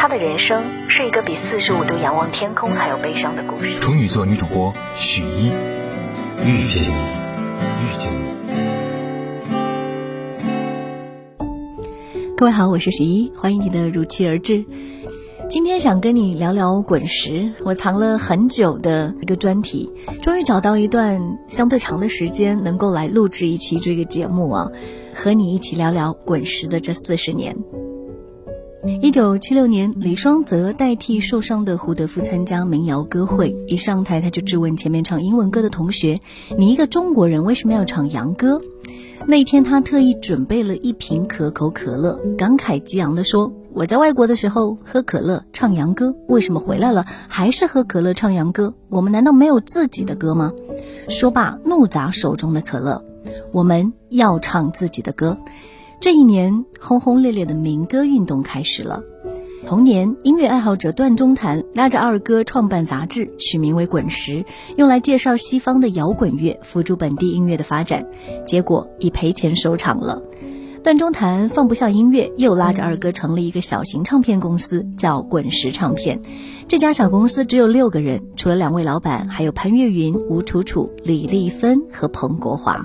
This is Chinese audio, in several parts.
他的人生是一个比四十五度仰望天空还要悲伤的故事。处女座女主播许一，遇见你，遇见你。各位好，我是许一，欢迎你的如期而至。今天想跟你聊聊滚石，我藏了很久的一个专题，终于找到一段相对长的时间，能够来录制一期这个节目啊，和你一起聊聊滚石的这四十年。一九七六年，李双泽代替受伤的胡德夫参加民谣歌会，一上台他就质问前面唱英文歌的同学：“你一个中国人为什么要唱洋歌？”那天他特意准备了一瓶可口可乐，感慨激昂地说：“我在外国的时候喝可乐唱洋歌，为什么回来了还是喝可乐唱洋歌？我们难道没有自己的歌吗？”说罢，怒砸手中的可乐。我们要唱自己的歌。这一年，轰轰烈烈的民歌运动开始了。同年，音乐爱好者段中谈拉着二哥创办杂志，取名为《滚石》，用来介绍西方的摇滚乐，辅助本地音乐的发展。结果以赔钱收场了。段中谭放不下音乐，又拉着二哥成立一个小型唱片公司，叫滚石唱片。这家小公司只有六个人，除了两位老板，还有潘越云、吴楚楚、李丽芬和彭国华。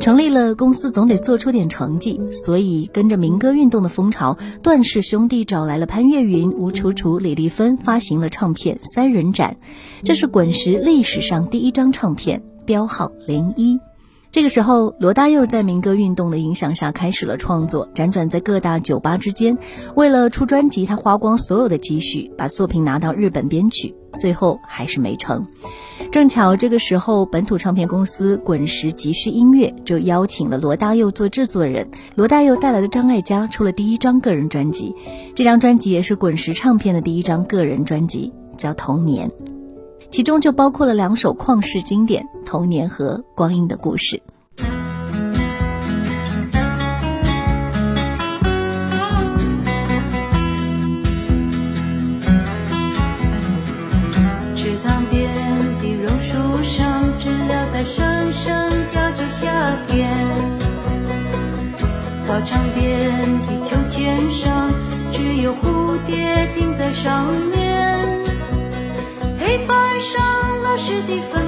成立了公司，总得做出点成绩，所以跟着民歌运动的风潮，段氏兄弟找来了潘越云、吴楚楚、李丽芬，发行了唱片《三人展》，这是滚石历史上第一张唱片，标号零一。这个时候，罗大佑在民歌运动的影响下开始了创作，辗转在各大酒吧之间。为了出专辑，他花光所有的积蓄，把作品拿到日本编曲，最后还是没成。正巧这个时候，本土唱片公司滚石急需音乐，就邀请了罗大佑做制作人。罗大佑带来的张艾嘉出了第一张个人专辑，这张专辑也是滚石唱片的第一张个人专辑，叫《童年》。其中就包括了两首旷世经典《童年》和《光阴的故事》。操场边的秋千上，只有蝴蝶停在上面。黑板上老师的粉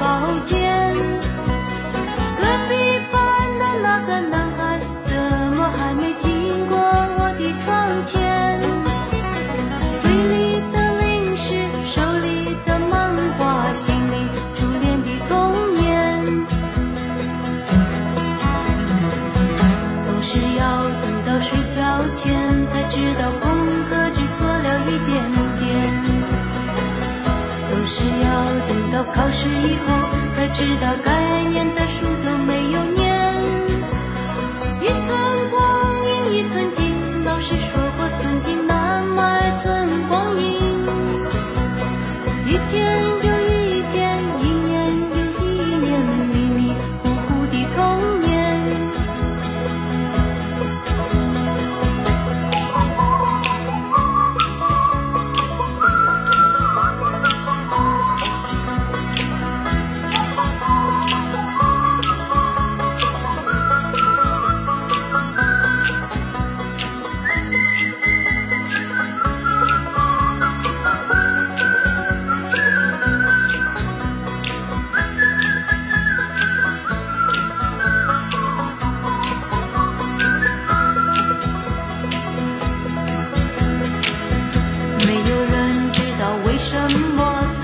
宝剑？someone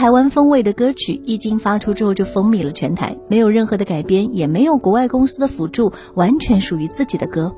台湾风味的歌曲一经发出之后就风靡了全台，没有任何的改编，也没有国外公司的辅助，完全属于自己的歌。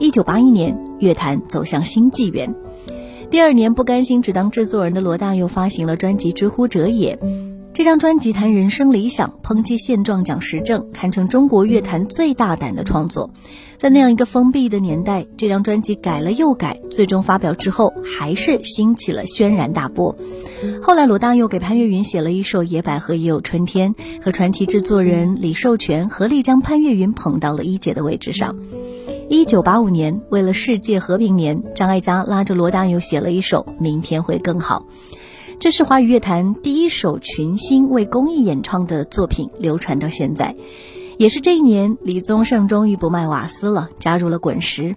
一九八一年，乐坛走向新纪元。第二年，不甘心只当制作人的罗大佑发行了专辑《知乎者也》。这张专辑谈人生理想，抨击现状，讲时政，堪称中国乐坛最大胆的创作。在那样一个封闭的年代，这张专辑改了又改，最终发表之后，还是兴起了轩然大波。后来，罗大佑给潘越云写了一首《野百合也有春天》，和传奇制作人李寿全合力将潘越云捧到了一姐的位置上。一九八五年，为了世界和平年，张艾嘉拉着罗大佑写了一首《明天会更好》。这是华语乐坛第一首群星为公益演唱的作品，流传到现在。也是这一年，李宗盛终于不卖瓦斯了，加入了滚石。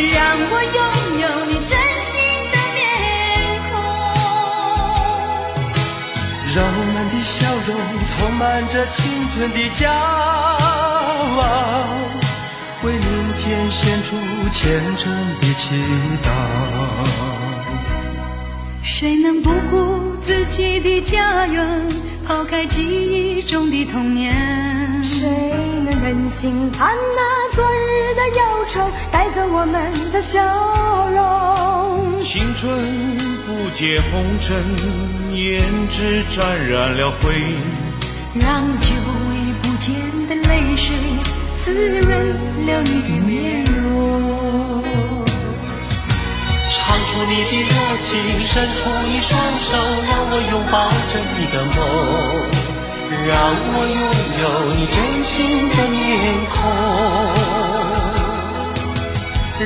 让我拥有你真心的面孔。让我们的笑容充满着青春的骄傲，为明天献出虔诚的祈祷。谁能不顾自己的家园，抛开记忆中的童年？谁能忍心看那的忧愁带走我们的笑容？青春不解红尘，胭脂沾染了灰。让久已不见的泪水滋润了你的面容。唱出你的热情，伸出你双手，让我拥抱着你的梦，让我拥有你真心的面孔，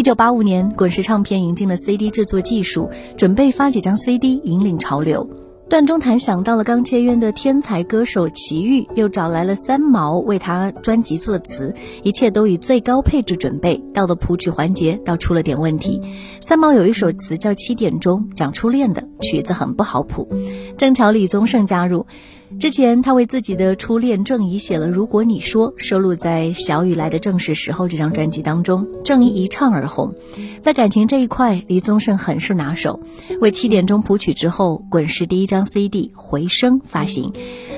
一九八五年，滚石唱片引进了 CD 制作技术，准备发几张 CD 引领潮流。段中谈想到了刚签约的天才歌手齐豫，又找来了三毛为他专辑作词，一切都以最高配置准备。到了谱曲环节，倒出了点问题。三毛有一首词叫《七点钟》，讲初恋的曲子很不好谱，正巧李宗盛加入。之前，他为自己的初恋郑怡写了《如果你说》，收录在《小雨来的正是时候》这张专辑当中。郑怡一唱而红，在感情这一块，李宗盛很是拿手。为七点钟谱曲之后，滚石第一张 CD《回声》发行。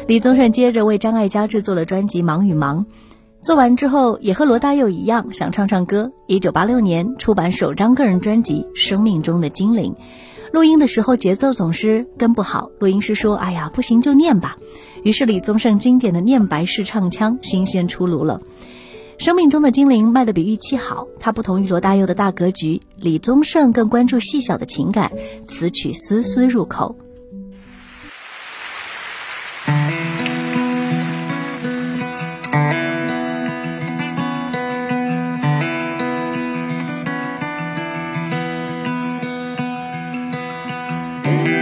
李宗盛接着为张艾嘉制作了专辑《忙与忙》，做完之后也和罗大佑一样想唱唱歌。一九八六年出版首张个人专辑《生命中的精灵》。录音的时候节奏总是跟不好，录音师说：“哎呀，不行就念吧。”于是李宗盛经典的念白式唱腔新鲜出炉了。生命中的精灵卖得比预期好，它不同于罗大佑的大格局，李宗盛更关注细小的情感，词曲丝丝入口。是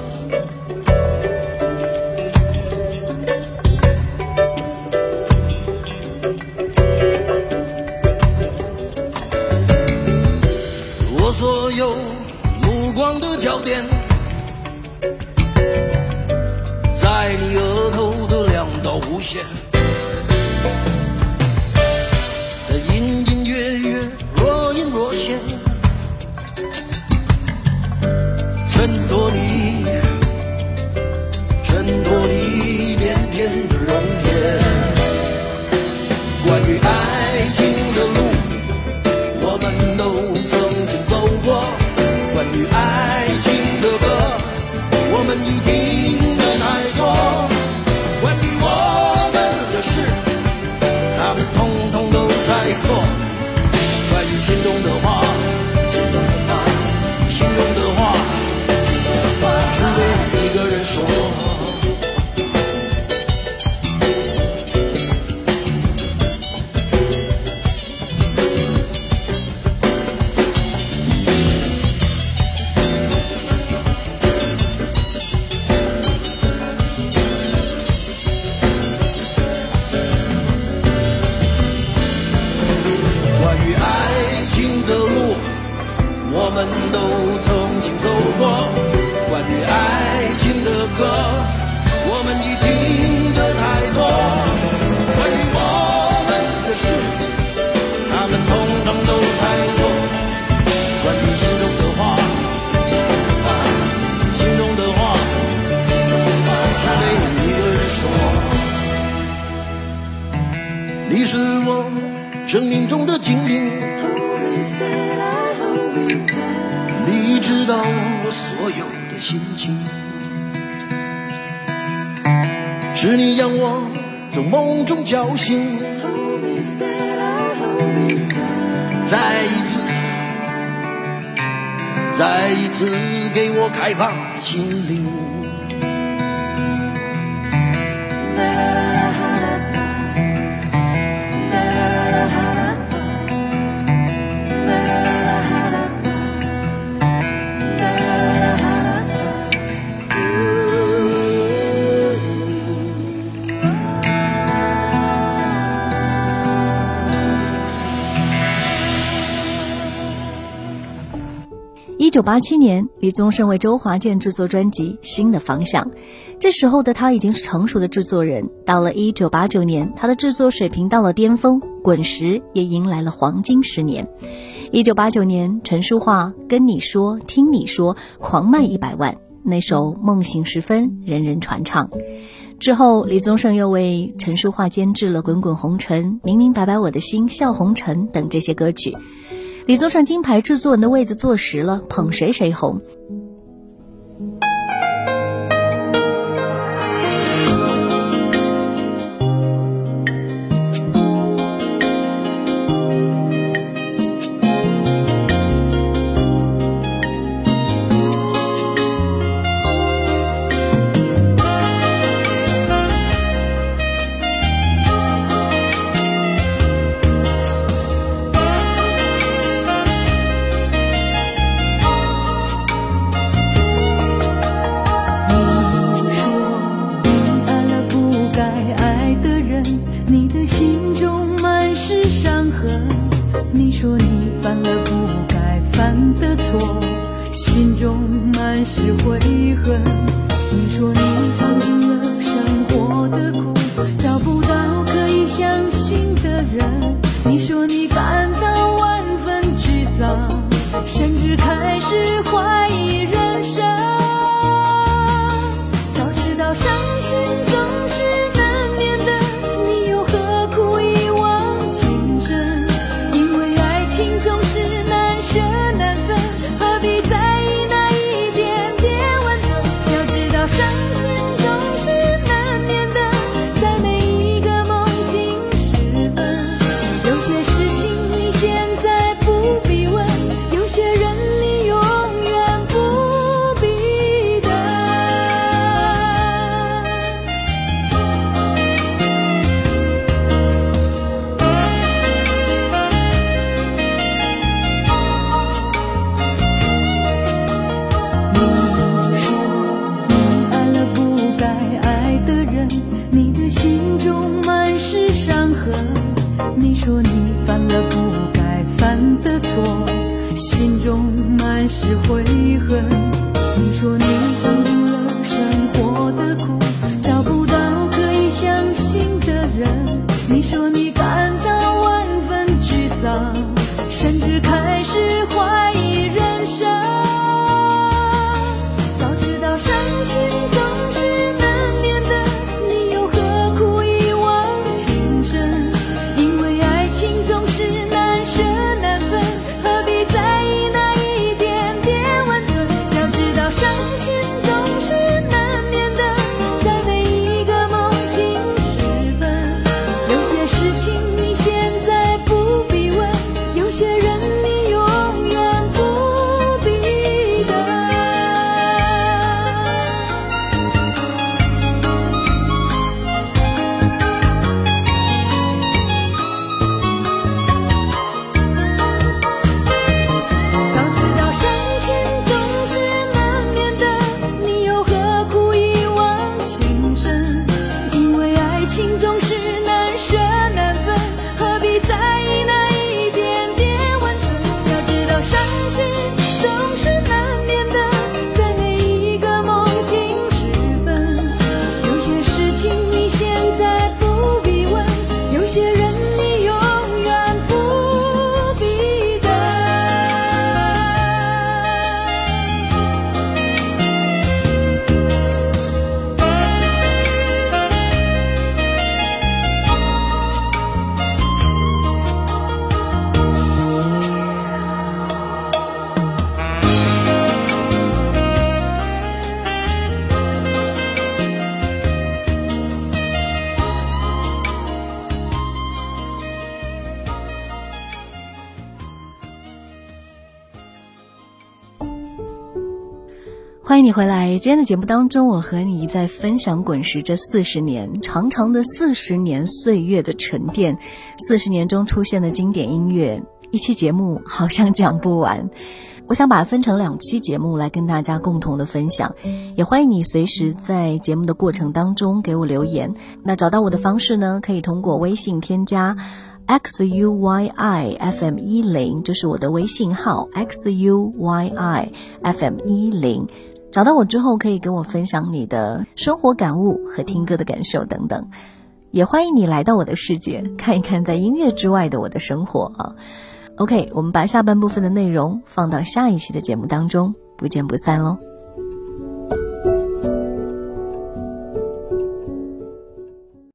无限的隐隐约约，若隐若现，衬托你，心情，是你让我从梦中叫醒，再一次，再一次给我开放心灵。九八七年，李宗盛为周华健制作专辑《新的方向》，这时候的他已经是成熟的制作人。到了一九八九年，他的制作水平到了巅峰，滚石也迎来了黄金十年。一九八九年，陈淑桦跟你说，听你说，狂卖一百万，那首《梦醒时分》人人传唱。之后，李宗盛又为陈淑桦监制了《滚滚红尘》《明明白白我的心》《笑红尘》等这些歌曲。李宗盛金牌制作人的位子坐实了，捧谁谁红。是悔恨。你说你要身回来。今天的节目当中，我和你在分享滚石这四十年长长的四十年岁月的沉淀，四十年中出现的经典音乐。一期节目好像讲不完，我想把它分成两期节目来跟大家共同的分享。也欢迎你随时在节目的过程当中给我留言。那找到我的方式呢？可以通过微信添加。x u y i f m 一零，就是我的微信号 x u y i f m 一零。找到我之后，可以跟我分享你的生活感悟和听歌的感受等等。也欢迎你来到我的世界，看一看在音乐之外的我的生活啊。OK，我们把下半部分的内容放到下一期的节目当中，不见不散喽。